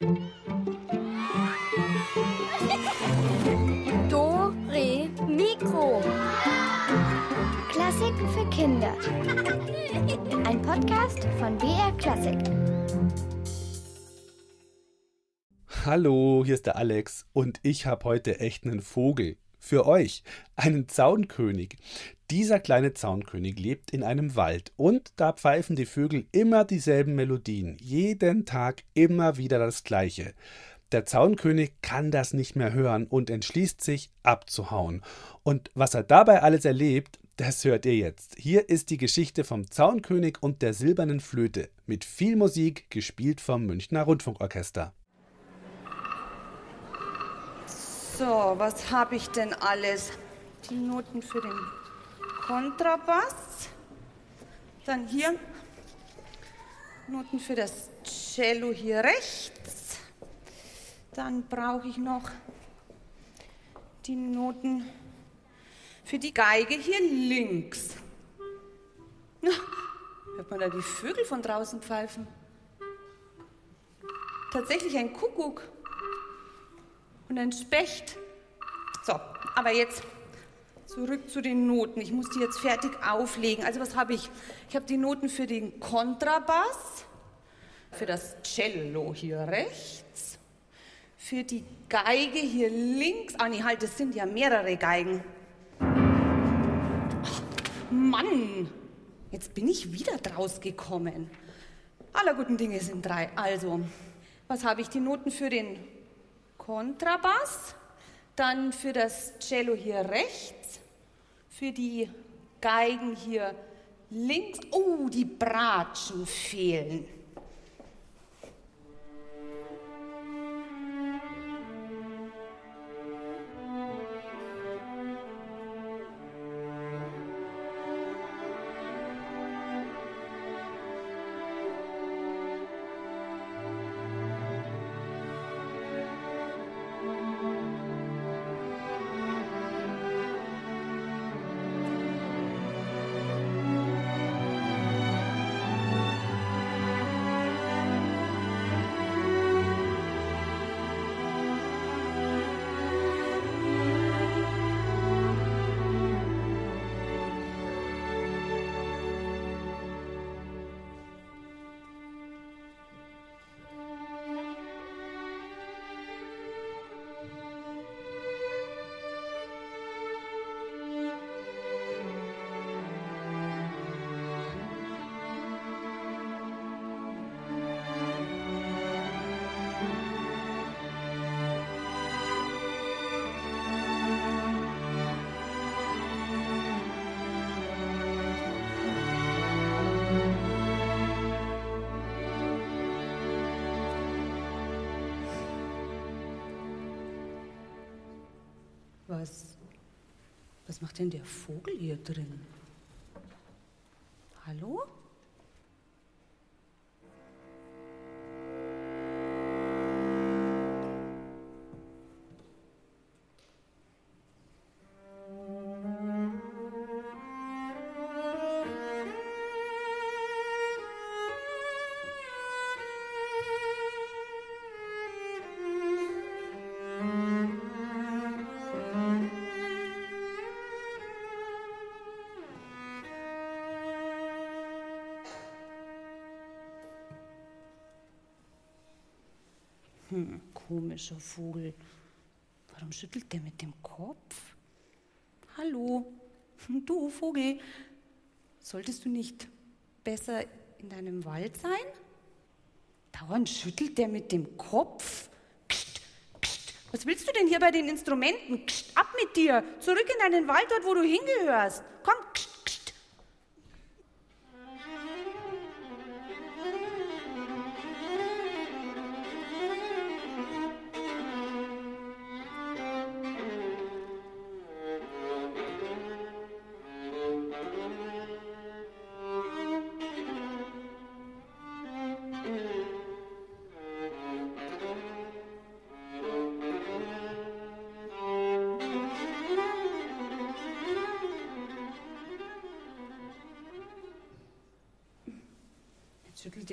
Do, Re, Mikro. Klassiken für Kinder. Ein Podcast von BR Klassik. Hallo, hier ist der Alex und ich habe heute echt einen Vogel. Für euch, einen Zaunkönig. Dieser kleine Zaunkönig lebt in einem Wald und da pfeifen die Vögel immer dieselben Melodien. Jeden Tag immer wieder das Gleiche. Der Zaunkönig kann das nicht mehr hören und entschließt sich, abzuhauen. Und was er dabei alles erlebt, das hört ihr jetzt. Hier ist die Geschichte vom Zaunkönig und der silbernen Flöte mit viel Musik, gespielt vom Münchner Rundfunkorchester. So, was habe ich denn alles? Die Noten für den Kontrabass. Dann hier Noten für das Cello hier rechts. Dann brauche ich noch die Noten für die Geige hier links. Na, hört man da die Vögel von draußen pfeifen? Tatsächlich ein Kuckuck und ein Specht. So, aber jetzt zurück zu den Noten. Ich muss die jetzt fertig auflegen. Also was habe ich? Ich habe die Noten für den Kontrabass, für das Cello hier rechts, für die Geige hier links. Ah nee, halt, es sind ja mehrere Geigen. Mann, jetzt bin ich wieder draus gekommen. Aller guten Dinge sind drei. Also, was habe ich? Die Noten für den Kontrabass, dann für das Cello hier rechts, für die Geigen hier links. Oh, die Bratschen fehlen. Was, was macht denn der Vogel hier drin? Hallo? Komischer Vogel. Warum schüttelt der mit dem Kopf? Hallo, du Vogel, solltest du nicht besser in deinem Wald sein? Dauernd schüttelt der mit dem Kopf. Kst, kst. Was willst du denn hier bei den Instrumenten? Kst, ab mit dir, zurück in deinen Wald dort, wo du hingehörst. Komm,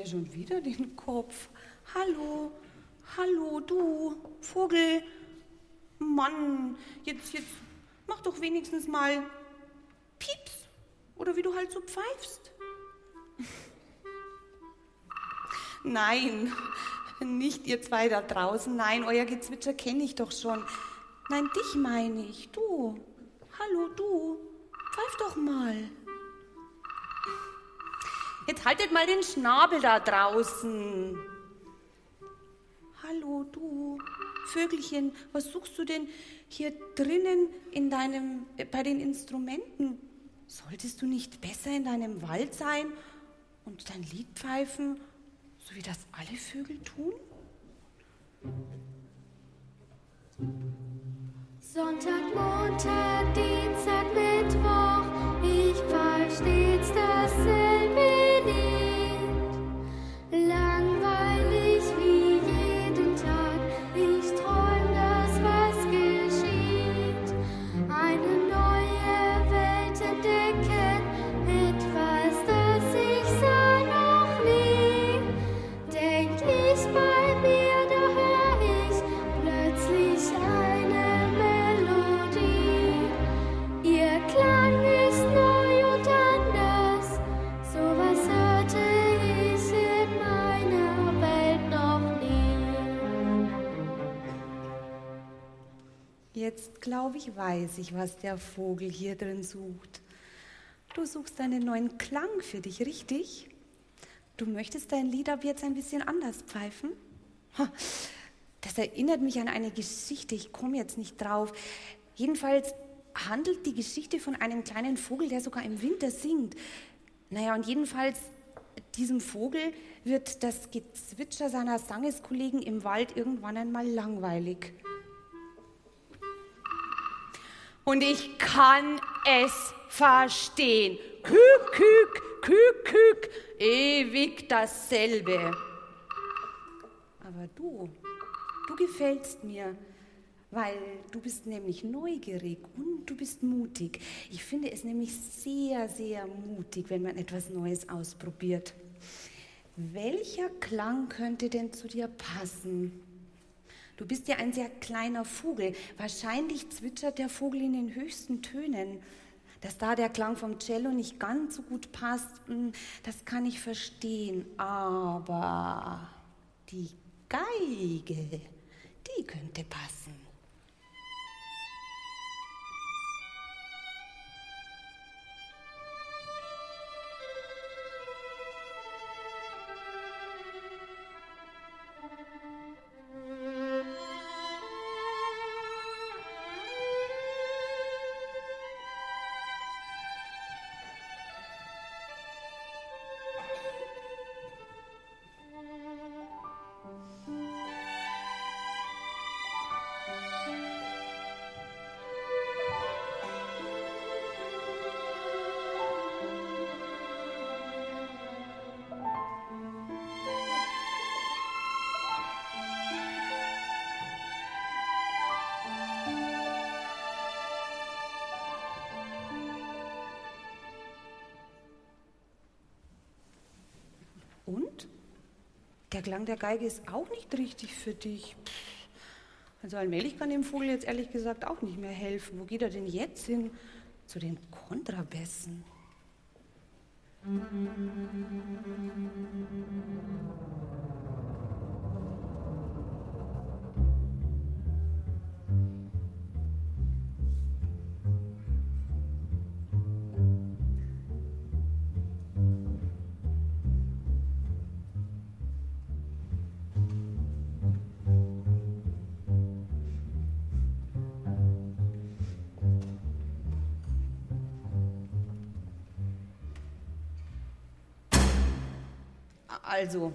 Er schon wieder den Kopf. Hallo, Hallo, du, Vogel. Mann, jetzt, jetzt mach doch wenigstens mal Pieps. Oder wie du halt so pfeifst. Nein, nicht ihr zwei da draußen. Nein, euer Gezwitscher kenne ich doch schon. Nein, dich meine ich. Du. Hallo, du. Pfeif doch mal. Jetzt haltet mal den Schnabel da draußen. Hallo, du. Vögelchen, was suchst du denn hier drinnen in deinem, äh, bei den Instrumenten? Solltest du nicht besser in deinem Wald sein und dein Lied pfeifen, so wie das alle Vögel tun? Sonntag, Montag, Dienstag, Mittwoch, ich pfeif stets dasselbe ich, weiß ich, was der Vogel hier drin sucht. Du suchst einen neuen Klang für dich, richtig? Du möchtest dein Lied ab jetzt ein bisschen anders pfeifen? Das erinnert mich an eine Geschichte, ich komme jetzt nicht drauf. Jedenfalls handelt die Geschichte von einem kleinen Vogel, der sogar im Winter singt. Naja, und jedenfalls diesem Vogel wird das Gezwitscher seiner Sangeskollegen im Wald irgendwann einmal langweilig. Und ich kann es verstehen. Kük, kük, kük, kük, ewig dasselbe. Aber du, du gefällst mir, weil du bist nämlich neugierig und du bist mutig. Ich finde es nämlich sehr, sehr mutig, wenn man etwas Neues ausprobiert. Welcher Klang könnte denn zu dir passen? Du bist ja ein sehr kleiner Vogel. Wahrscheinlich zwitschert der Vogel in den höchsten Tönen. Dass da der Klang vom Cello nicht ganz so gut passt, hm, das kann ich verstehen. Aber die Geige, die könnte passen. Der Klang der Geige ist auch nicht richtig für dich. Also allmählich kann dem Vogel jetzt ehrlich gesagt auch nicht mehr helfen. Wo geht er denn jetzt hin? Zu den Kontrabässen. Also,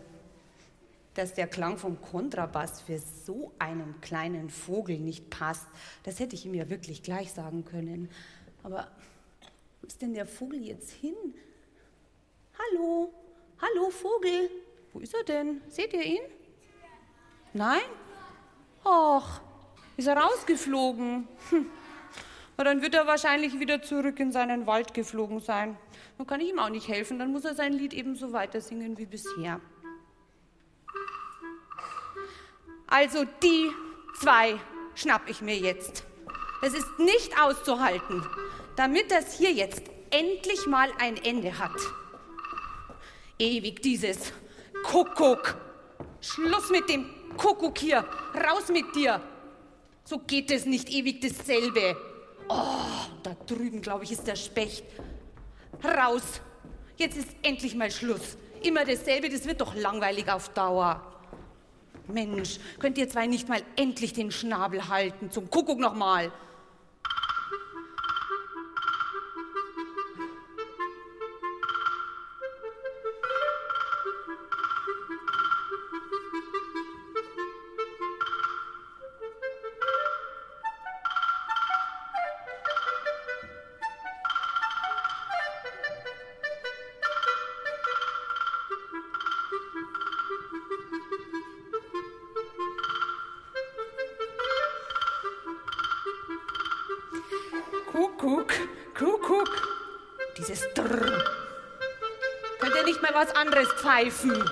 dass der Klang vom Kontrabass für so einen kleinen Vogel nicht passt, das hätte ich ihm ja wirklich gleich sagen können. Aber wo ist denn der Vogel jetzt hin? Hallo, hallo Vogel, wo ist er denn? Seht ihr ihn? Nein? Och, ist er rausgeflogen? Hm. Na, dann wird er wahrscheinlich wieder zurück in seinen Wald geflogen sein. Dann kann ich ihm auch nicht helfen, dann muss er sein Lied ebenso weiter singen wie bisher. Also die zwei schnapp ich mir jetzt. Es ist nicht auszuhalten, damit das hier jetzt endlich mal ein Ende hat. Ewig dieses Kuckuck. Schluss mit dem Kuckuck hier. Raus mit dir. So geht es nicht ewig dasselbe. Oh, da drüben, glaube ich, ist der Specht. Raus. Jetzt ist endlich mal Schluss. Immer dasselbe, das wird doch langweilig auf Dauer. Mensch, könnt ihr zwei nicht mal endlich den Schnabel halten? Zum Kuckuck nochmal. Kuckuck, Kuckuck. Dieses Drrr. Könnt ihr nicht mal was anderes pfeifen?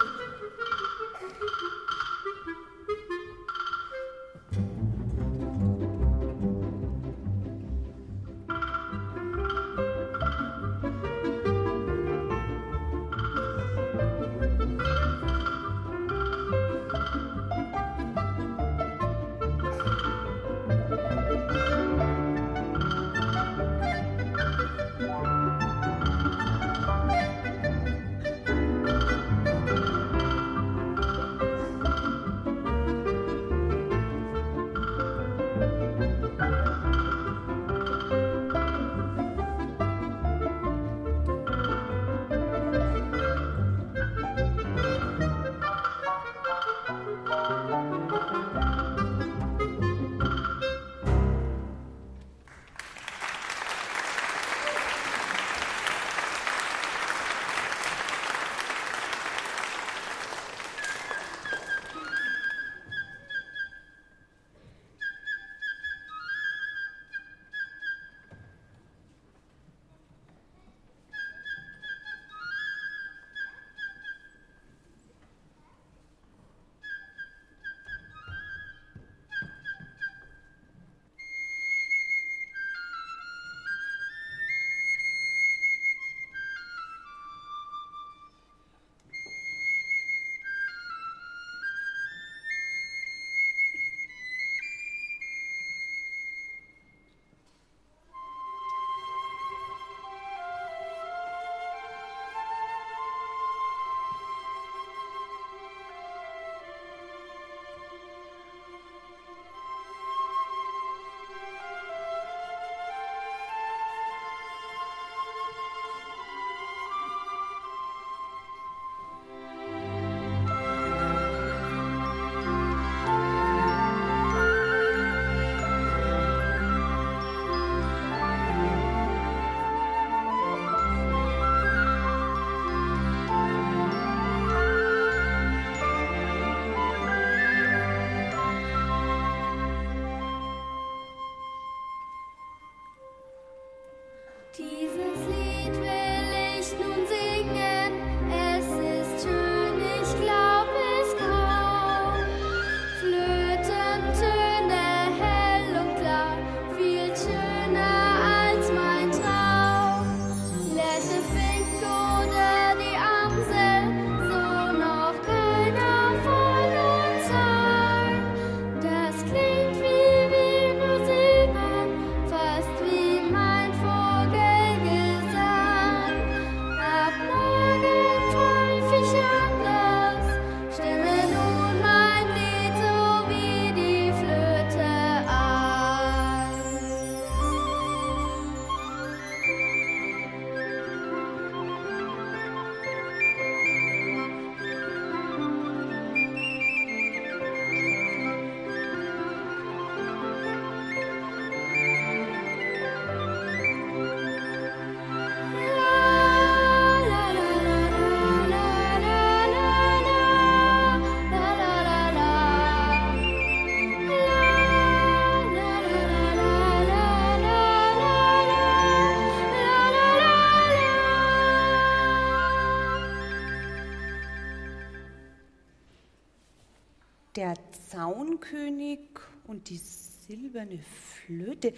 Der Zaunkönig und die silberne Flöte.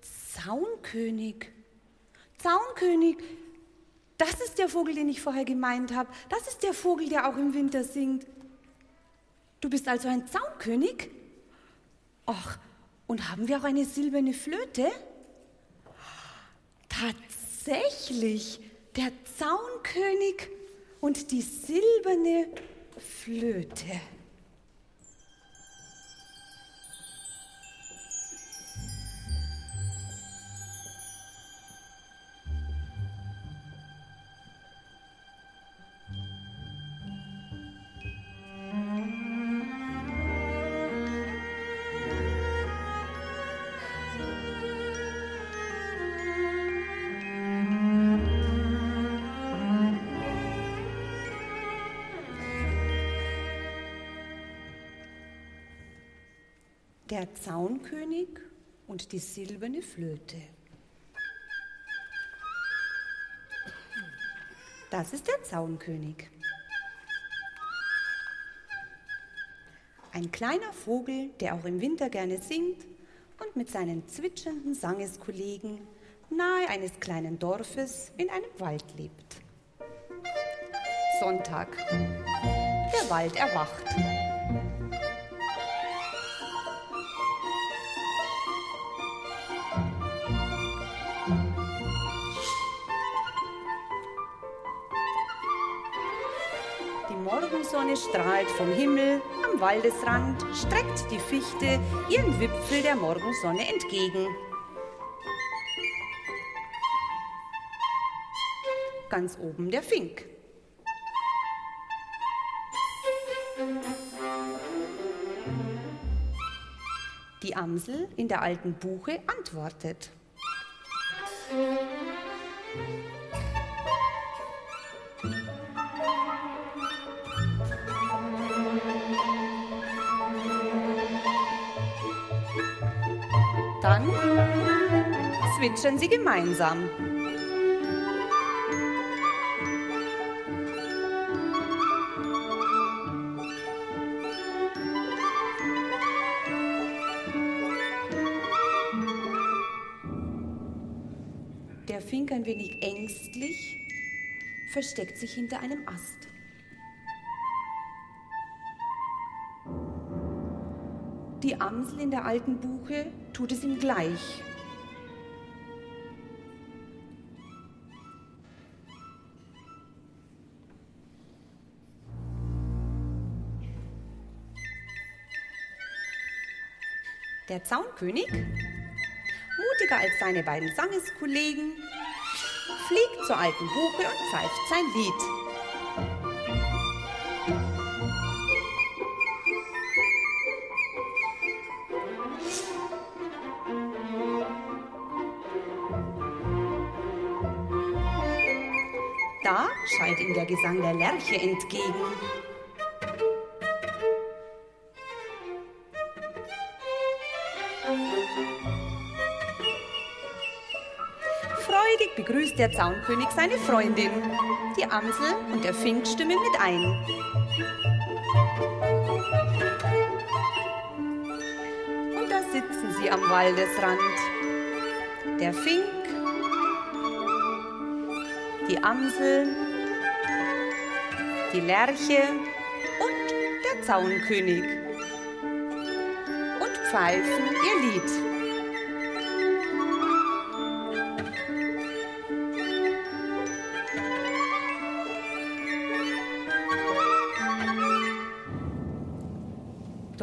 Zaunkönig. Zaunkönig. Das ist der Vogel, den ich vorher gemeint habe. Das ist der Vogel, der auch im Winter singt. Du bist also ein Zaunkönig? Ach, und haben wir auch eine silberne Flöte? Tatsächlich, der Zaunkönig und die silberne Flöte. Der Zaunkönig und die silberne Flöte. Das ist der Zaunkönig. Ein kleiner Vogel, der auch im Winter gerne singt und mit seinen zwitschernden Sangeskollegen nahe eines kleinen Dorfes in einem Wald lebt. Sonntag. Der Wald erwacht. Morgensonne strahlt vom Himmel, am Waldesrand streckt die Fichte ihren Wipfel der Morgensonne entgegen. Ganz oben der Fink. Die Amsel in der alten Buche antwortet. Zwitschern sie gemeinsam. Der Fink ein wenig ängstlich versteckt sich hinter einem Ast. Die Amsel in der alten Buche tut es ihm gleich. Der Zaunkönig, mutiger als seine beiden Sangeskollegen, fliegt zur alten Buche und pfeift sein Lied. Da schallt ihm der Gesang der Lerche entgegen. Begrüßt der Zaunkönig seine Freundin. Die Amsel und der Fink stimmen mit ein. Und da sitzen sie am Waldesrand. Der Fink, die Amsel, die Lerche und der Zaunkönig und pfeifen ihr Lied.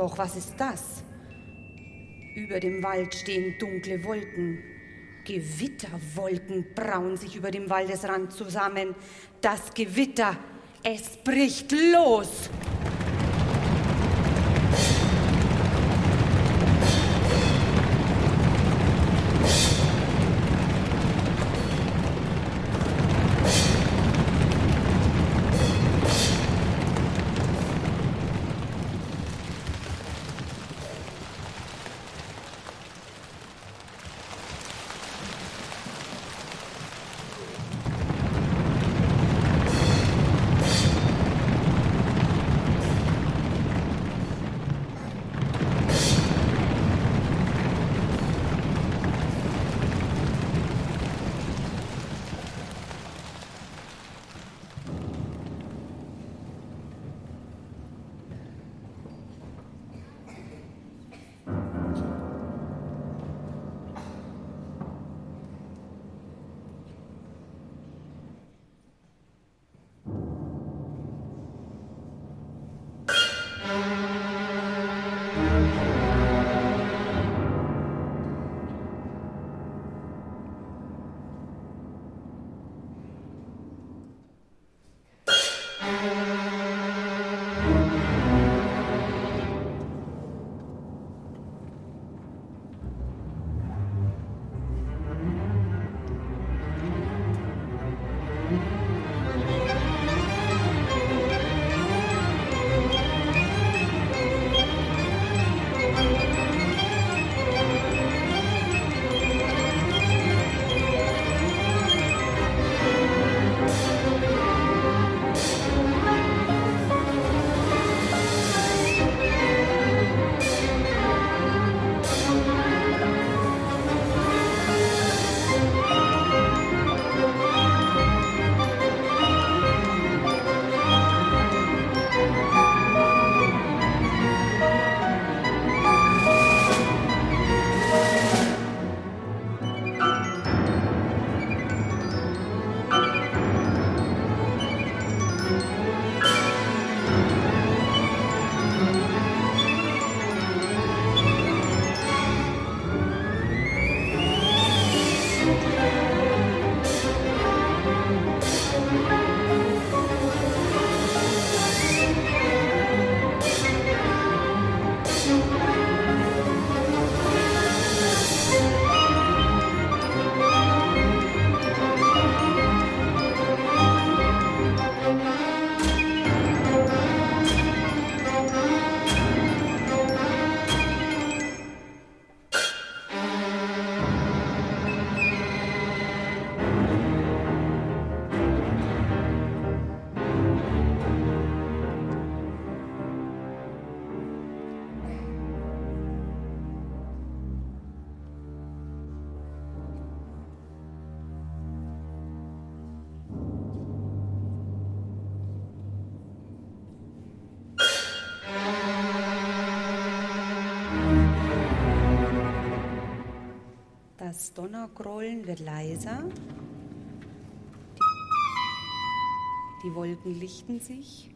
Doch was ist das? Über dem Wald stehen dunkle Wolken. Gewitterwolken brauen sich über dem Waldesrand zusammen. Das Gewitter, es bricht los. Donnergrollen wird leiser. Die Wolken lichten sich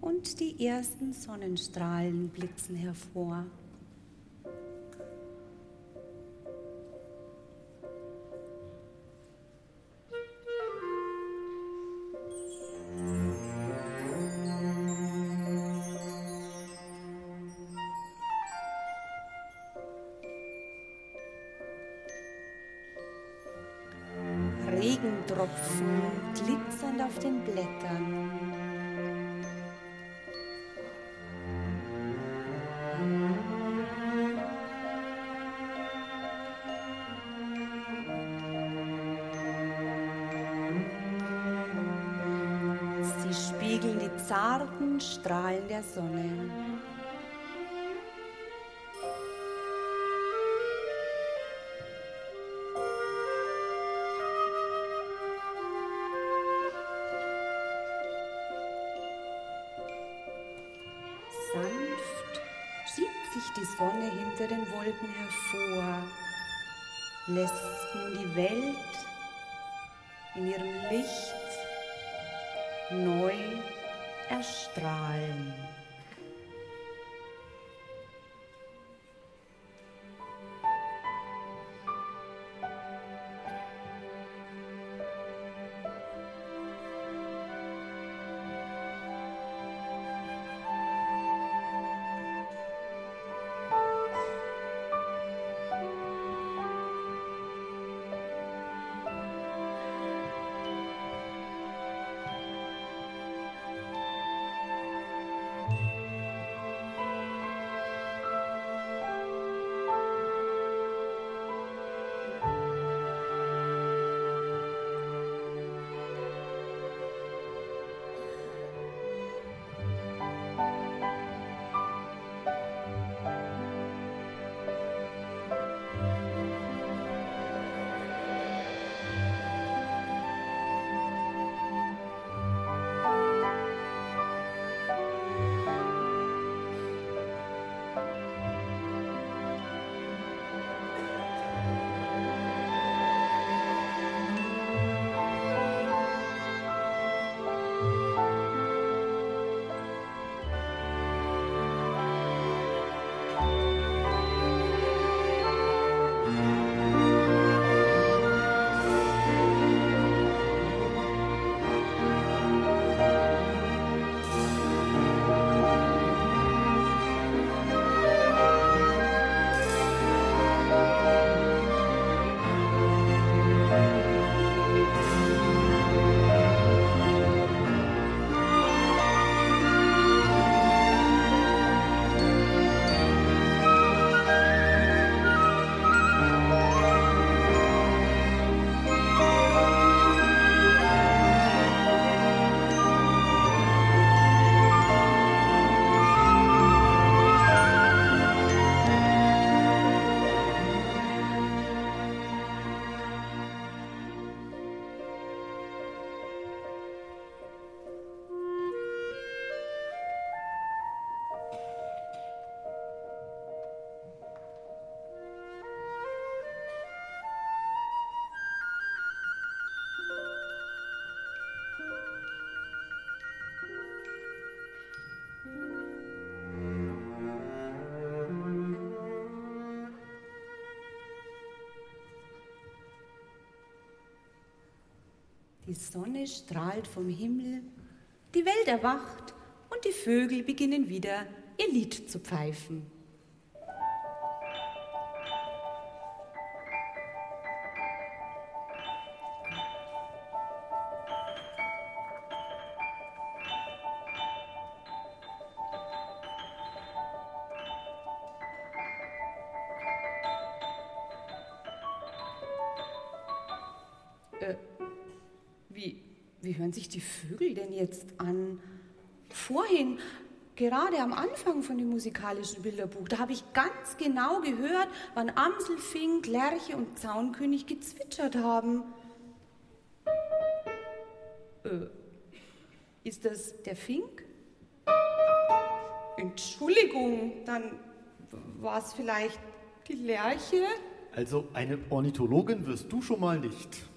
und die ersten Sonnenstrahlen blitzen hervor. Zarten Strahlen der Sonne. Sanft schiebt sich die Sonne hinter den Wolken hervor, lässt nun die Welt in ihrem Licht neu erstrahlen. Die Sonne strahlt vom Himmel, die Welt erwacht und die Vögel beginnen wieder ihr Lied zu pfeifen. Hören sich die Vögel denn jetzt an? Vorhin, gerade am Anfang von dem musikalischen Bilderbuch, da habe ich ganz genau gehört, wann Amselfink, Lerche und Zaunkönig gezwitschert haben. Äh, ist das der Fink? Entschuldigung, dann war es vielleicht die Lerche? Also eine Ornithologin wirst du schon mal nicht.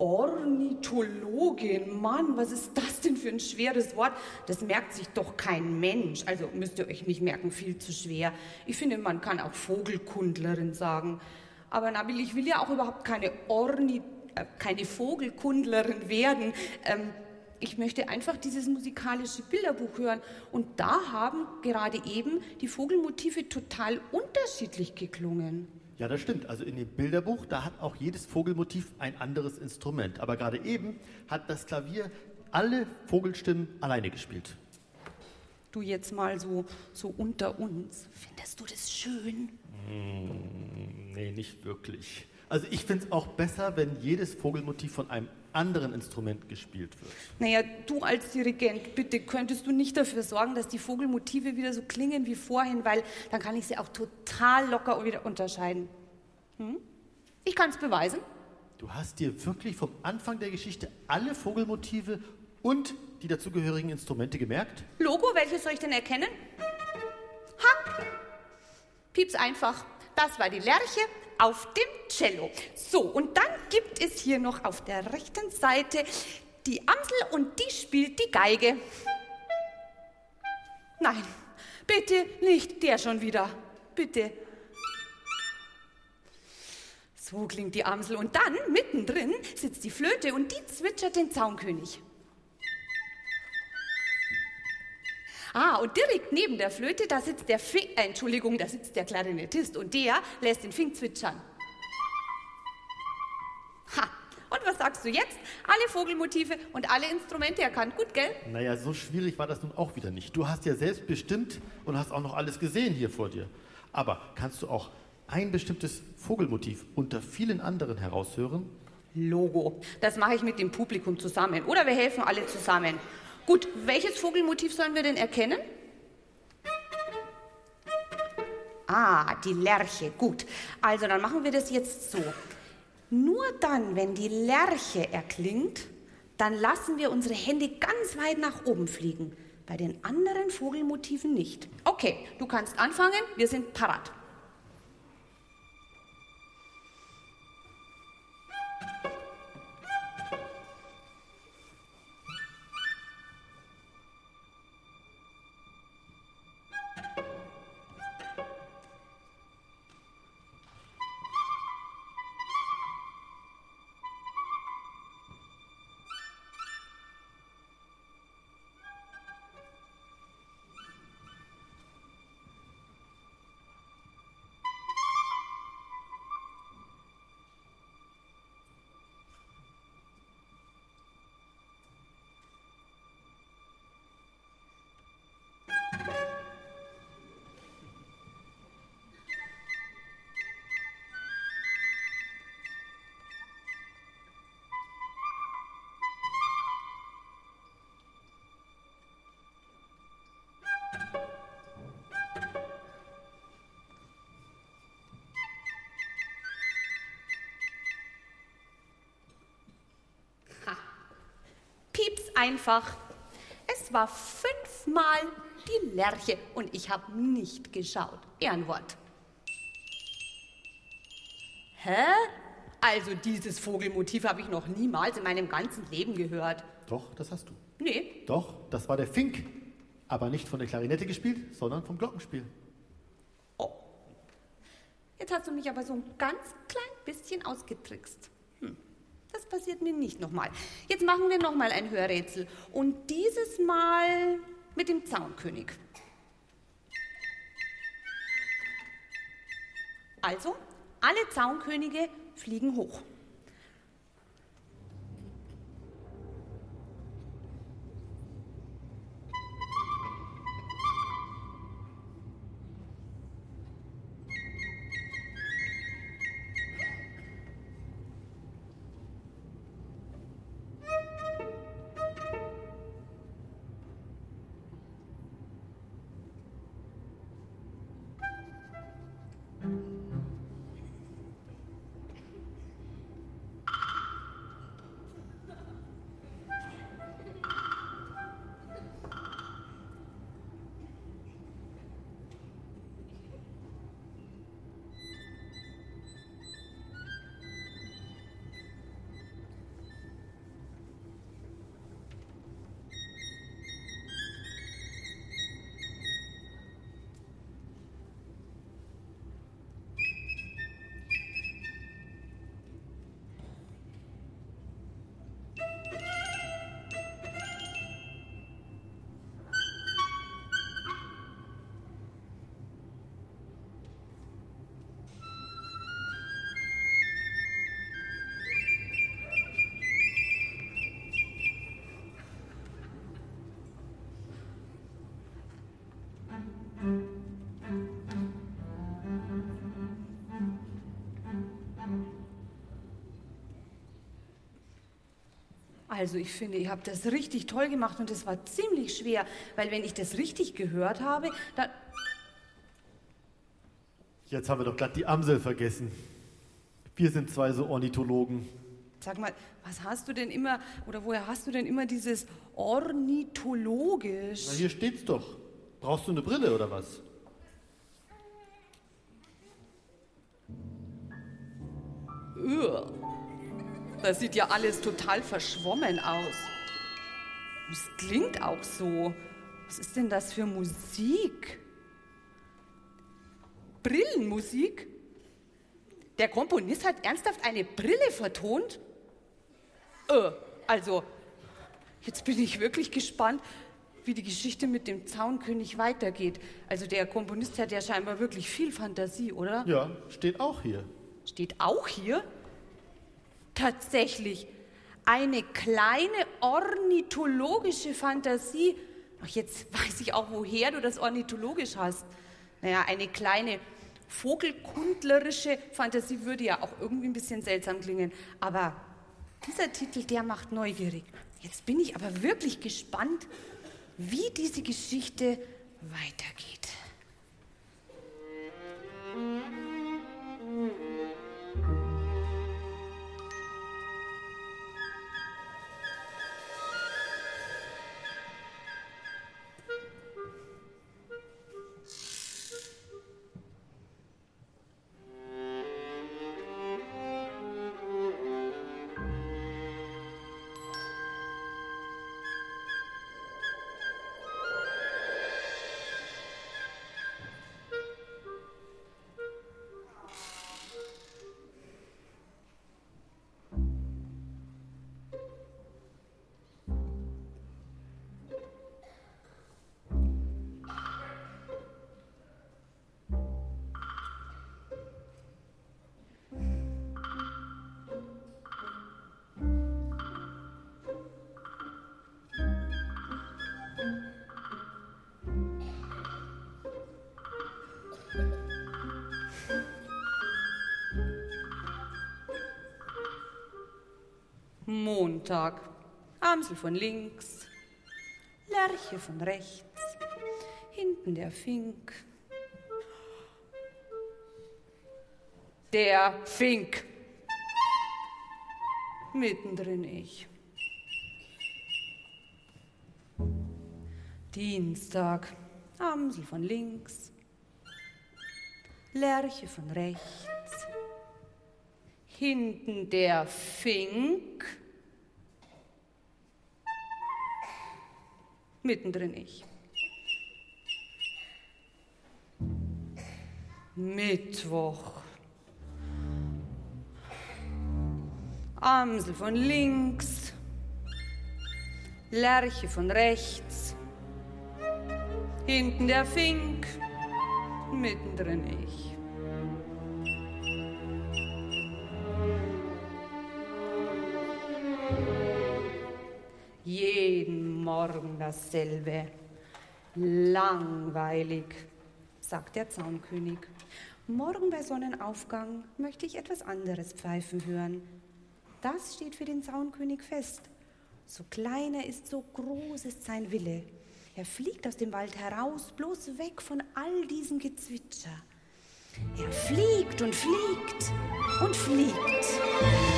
Ornithologin, Mann, was ist das denn für ein schweres Wort? Das merkt sich doch kein Mensch. Also müsst ihr euch nicht merken, viel zu schwer. Ich finde, man kann auch Vogelkundlerin sagen. Aber Nabil, ich will ja auch überhaupt keine Orni, äh, keine Vogelkundlerin werden. Ähm, ich möchte einfach dieses musikalische Bilderbuch hören. Und da haben gerade eben die Vogelmotive total unterschiedlich geklungen. Ja, das stimmt. Also in dem Bilderbuch, da hat auch jedes Vogelmotiv ein anderes Instrument. Aber gerade eben hat das Klavier alle Vogelstimmen alleine gespielt. Du jetzt mal so, so unter uns. Findest du das schön? Hm, nee, nicht wirklich. Also ich finde es auch besser, wenn jedes Vogelmotiv von einem anderen Instrument gespielt wird. Naja, du als Dirigent, bitte könntest du nicht dafür sorgen, dass die Vogelmotive wieder so klingen wie vorhin, weil dann kann ich sie auch total locker wieder unterscheiden. Hm? Ich kann es beweisen. Du hast dir wirklich vom Anfang der Geschichte alle Vogelmotive und die dazugehörigen Instrumente gemerkt? Logo, welches soll ich denn erkennen? Ha! Pieps einfach. Das war die Lerche auf dem Cello. So, und dann gibt es hier noch auf der rechten Seite die Amsel und die spielt die Geige. Nein, bitte nicht der schon wieder. Bitte. So klingt die Amsel und dann mittendrin sitzt die Flöte und die zwitschert den Zaunkönig. Ah, und direkt neben der Flöte, da sitzt der Fing, äh, Entschuldigung, da sitzt der Klarinettist und der lässt den Fink zwitschern. Ha, und was sagst du jetzt? Alle Vogelmotive und alle Instrumente erkannt, gut, gell? Naja, so schwierig war das nun auch wieder nicht. Du hast ja selbst bestimmt und hast auch noch alles gesehen hier vor dir. Aber kannst du auch ein bestimmtes Vogelmotiv unter vielen anderen heraushören? Logo. Das mache ich mit dem Publikum zusammen. Oder wir helfen alle zusammen. Gut, welches Vogelmotiv sollen wir denn erkennen? Ah, die Lerche. Gut. Also dann machen wir das jetzt so. Nur dann, wenn die Lerche erklingt, dann lassen wir unsere Hände ganz weit nach oben fliegen. Bei den anderen Vogelmotiven nicht. Okay, du kannst anfangen. Wir sind parat. Pieps einfach. Es war fünfmal die Lerche und ich habe nicht geschaut. Ehrenwort. Hä? Also dieses Vogelmotiv habe ich noch niemals in meinem ganzen Leben gehört. Doch, das hast du. Nee. Doch, das war der Fink. Aber nicht von der Klarinette gespielt, sondern vom Glockenspiel. Oh. Jetzt hast du mich aber so ein ganz klein bisschen ausgetrickst. Das passiert mir nicht nochmal. Jetzt machen wir nochmal ein Hörrätsel. Und dieses Mal mit dem Zaunkönig. Also, alle Zaunkönige fliegen hoch. Also ich finde, ihr habt das richtig toll gemacht und es war ziemlich schwer, weil wenn ich das richtig gehört habe, dann... Jetzt haben wir doch glatt die Amsel vergessen. Wir sind zwei so Ornithologen. Sag mal, was hast du denn immer, oder woher hast du denn immer dieses ornithologisch? Na, hier steht's doch. Brauchst du eine Brille oder was? Das sieht ja alles total verschwommen aus. Es klingt auch so. Was ist denn das für Musik? Brillenmusik? Der Komponist hat ernsthaft eine Brille vertont? Äh, also, jetzt bin ich wirklich gespannt, wie die Geschichte mit dem Zaunkönig weitergeht. Also der Komponist hat ja scheinbar wirklich viel Fantasie, oder? Ja, steht auch hier. Steht auch hier? Tatsächlich. Eine kleine ornithologische Fantasie. Ach, jetzt weiß ich auch, woher du das ornithologisch hast. Naja, eine kleine vogelkundlerische Fantasie würde ja auch irgendwie ein bisschen seltsam klingen. Aber dieser Titel, der macht neugierig. Jetzt bin ich aber wirklich gespannt, wie diese Geschichte weitergeht. Montag. Amsel von links, Lerche von rechts, hinten der Fink. Der Fink. Mittendrin ich. Dienstag. Amsel von links, Lerche von rechts, hinten der Fink. Mittendrin ich. Mittwoch. Amsel von links, Lerche von rechts, hinten der Fink, mittendrin ich. Dasselbe. Langweilig, sagt der Zaunkönig. Morgen bei Sonnenaufgang möchte ich etwas anderes pfeifen hören. Das steht für den Zaunkönig fest. So klein er ist, so groß ist sein Wille. Er fliegt aus dem Wald heraus, bloß weg von all diesem Gezwitscher. Er fliegt und fliegt und fliegt.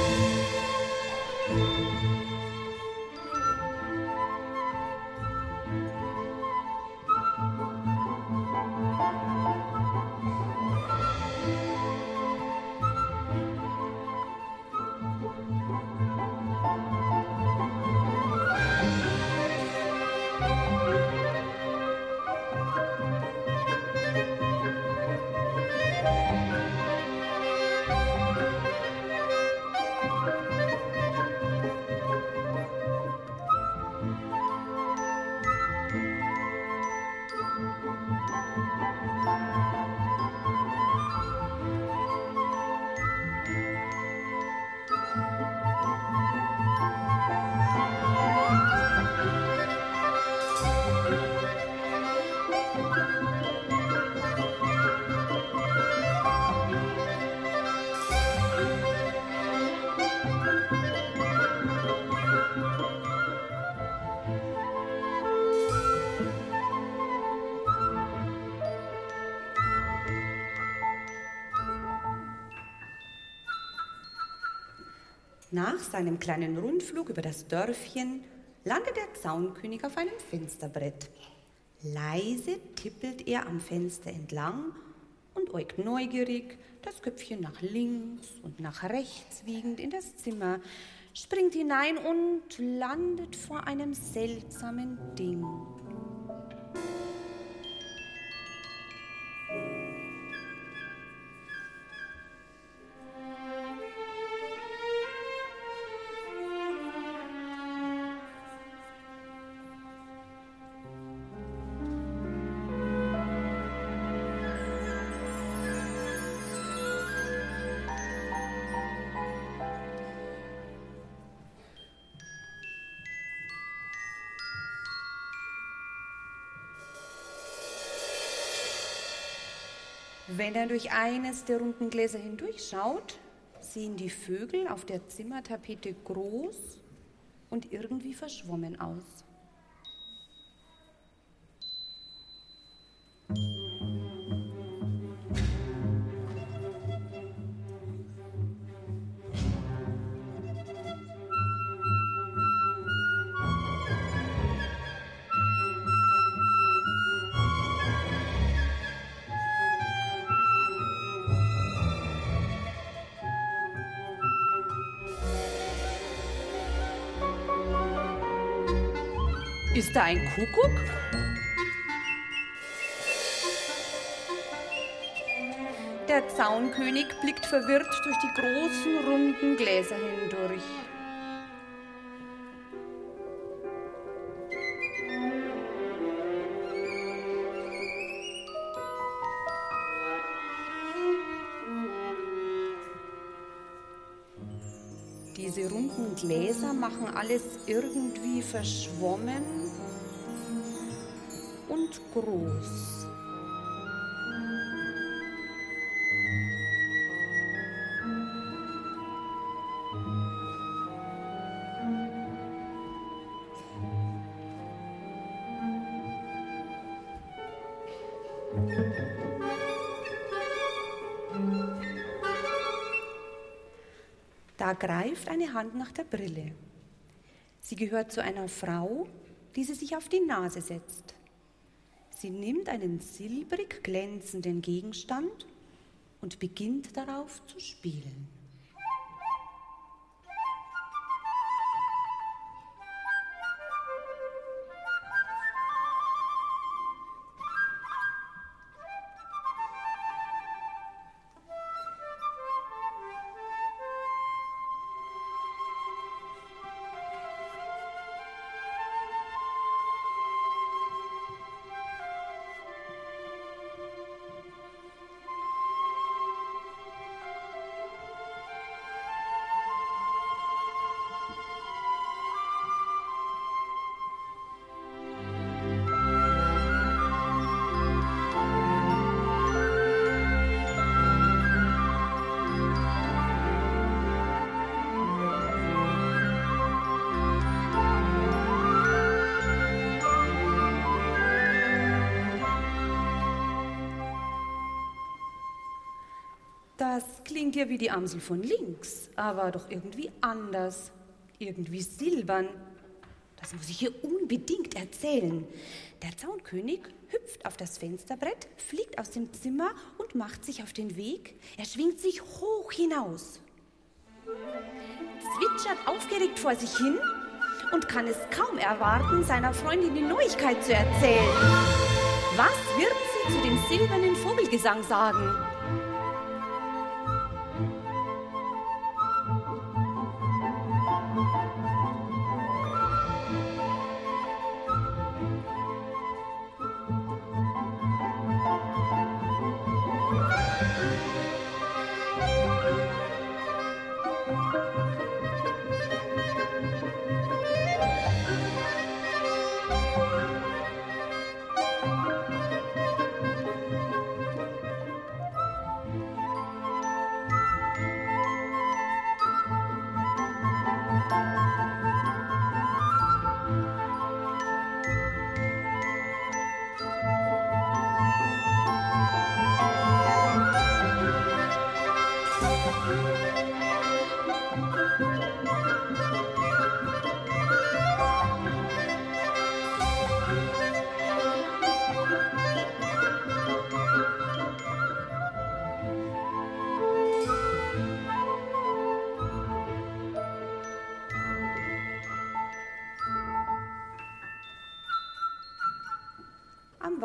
Nach seinem kleinen Rundflug über das Dörfchen landet der Zaunkönig auf einem Fensterbrett. Leise tippelt er am Fenster entlang und äugt neugierig, das Köpfchen nach links und nach rechts wiegend in das Zimmer, springt hinein und landet vor einem seltsamen Ding. Wenn er durch eines der runden Gläser hindurchschaut, sehen die Vögel auf der Zimmertapete groß und irgendwie verschwommen aus. Da ein Kuckuck? Der Zaunkönig blickt verwirrt durch die großen runden Gläser hindurch. Diese runden Gläser machen alles irgendwie verschwommen groß. Da greift eine Hand nach der Brille. Sie gehört zu einer Frau, die sie sich auf die Nase setzt. Sie nimmt einen silbrig glänzenden Gegenstand und beginnt darauf zu spielen. Klingt ja wie die Amsel von links, aber doch irgendwie anders. Irgendwie silbern. Das muss ich hier unbedingt erzählen. Der Zaunkönig hüpft auf das Fensterbrett, fliegt aus dem Zimmer und macht sich auf den Weg. Er schwingt sich hoch hinaus, zwitschert aufgeregt vor sich hin und kann es kaum erwarten, seiner Freundin die Neuigkeit zu erzählen. Was wird sie zu dem silbernen Vogelgesang sagen?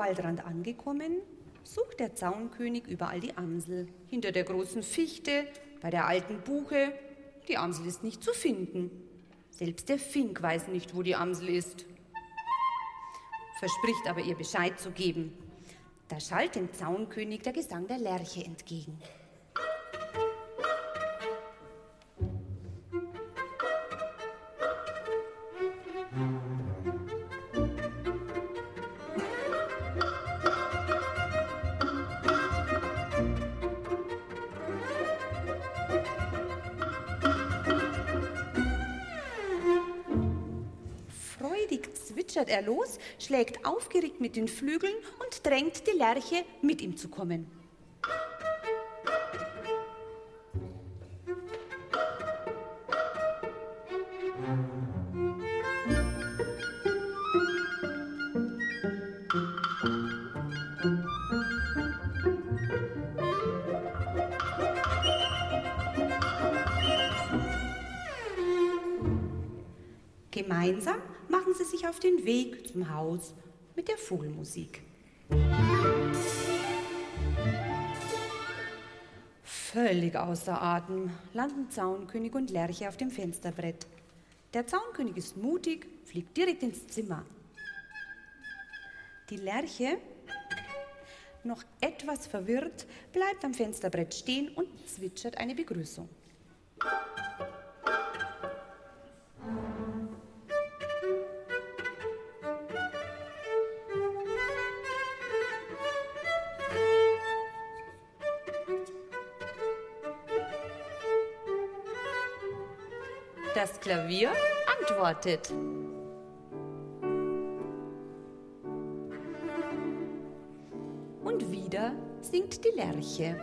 Waldrand angekommen, sucht der Zaunkönig überall die Amsel. Hinter der großen Fichte, bei der alten Buche. Die Amsel ist nicht zu finden. Selbst der Fink weiß nicht, wo die Amsel ist. Verspricht aber ihr Bescheid zu geben. Da schallt dem Zaunkönig der Gesang der Lerche entgegen. Los, schlägt aufgeregt mit den Flügeln und drängt die Lerche, mit ihm zu kommen. Auf den Weg zum Haus mit der Vogelmusik. Völlig außer Atem landen Zaunkönig und Lerche auf dem Fensterbrett. Der Zaunkönig ist mutig, fliegt direkt ins Zimmer. Die Lerche, noch etwas verwirrt, bleibt am Fensterbrett stehen und zwitschert eine Begrüßung. Das Klavier antwortet. Und wieder singt die Lerche.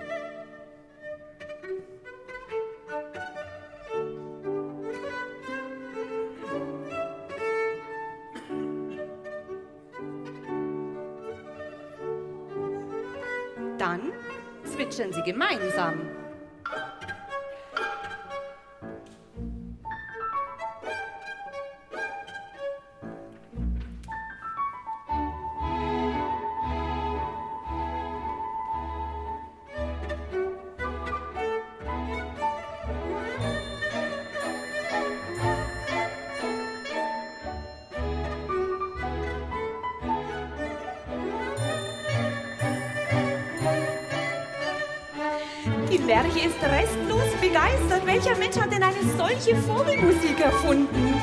Dann zwitschern sie gemeinsam. Solche Vogelmusik erfunden?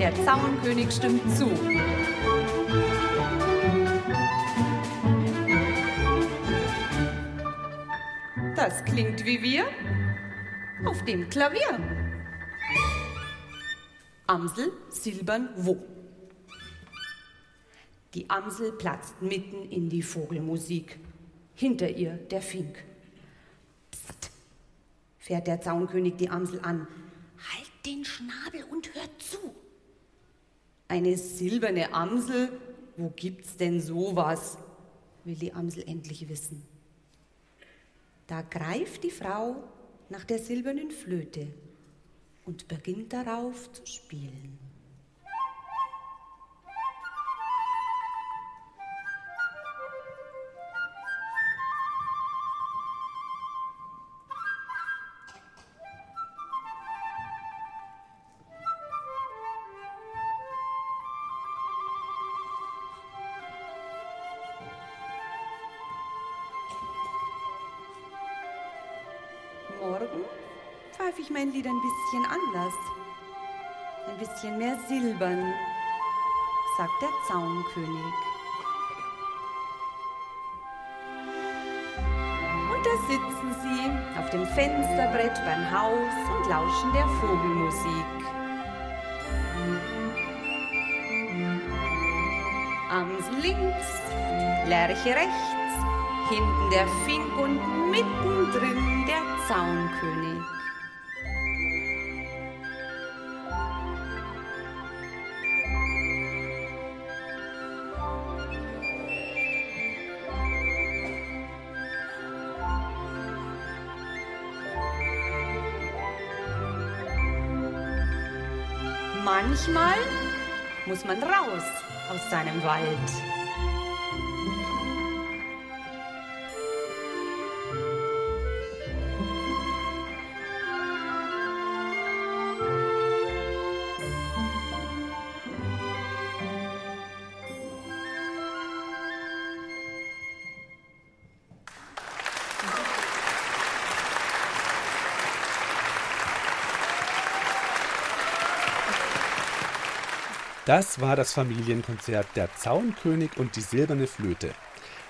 Der Zaunkönig stimmt zu. Das klingt wie wir auf dem Klavier. Amsel silbern wo? Die Amsel platzt mitten in die Vogelmusik. Hinter ihr der Fink. Psst, fährt der Zaunkönig die Amsel an. Den Schnabel und hört zu. Eine silberne Amsel? Wo gibt's denn sowas? will die Amsel endlich wissen. Da greift die Frau nach der silbernen Flöte und beginnt darauf zu spielen. Mein Lied ein bisschen anders. Ein bisschen mehr silbern, sagt der Zaunkönig. Und da sitzen sie auf dem Fensterbrett beim Haus und lauschen der Vogelmusik. Amsel links, Lerche rechts, hinten der Fink und mittendrin der Zaunkönig. Manchmal muss man raus aus seinem Wald. Das war das Familienkonzert Der Zaunkönig und die silberne Flöte.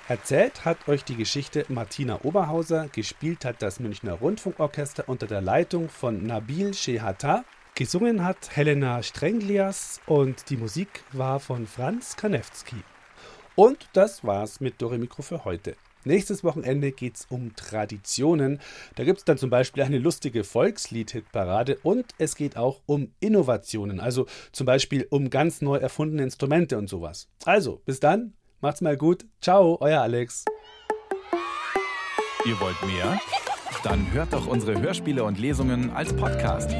Erzählt hat euch die Geschichte Martina Oberhauser, gespielt hat das Münchner Rundfunkorchester unter der Leitung von Nabil Shehata, gesungen hat Helena Strenglias und die Musik war von Franz Kanewski. Und das war's mit Dore Mikro für heute. Nächstes Wochenende geht's um Traditionen. Da gibt's dann zum Beispiel eine lustige Volkslied-Hitparade und es geht auch um Innovationen, also zum Beispiel um ganz neu erfundene Instrumente und sowas. Also, bis dann, macht's mal gut. Ciao, euer Alex. Ihr wollt mehr? Dann hört doch unsere Hörspiele und Lesungen als Podcast.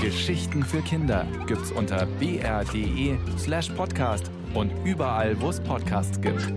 Geschichten für Kinder gibt's unter br.de slash podcast und überall, wo es Podcasts gibt.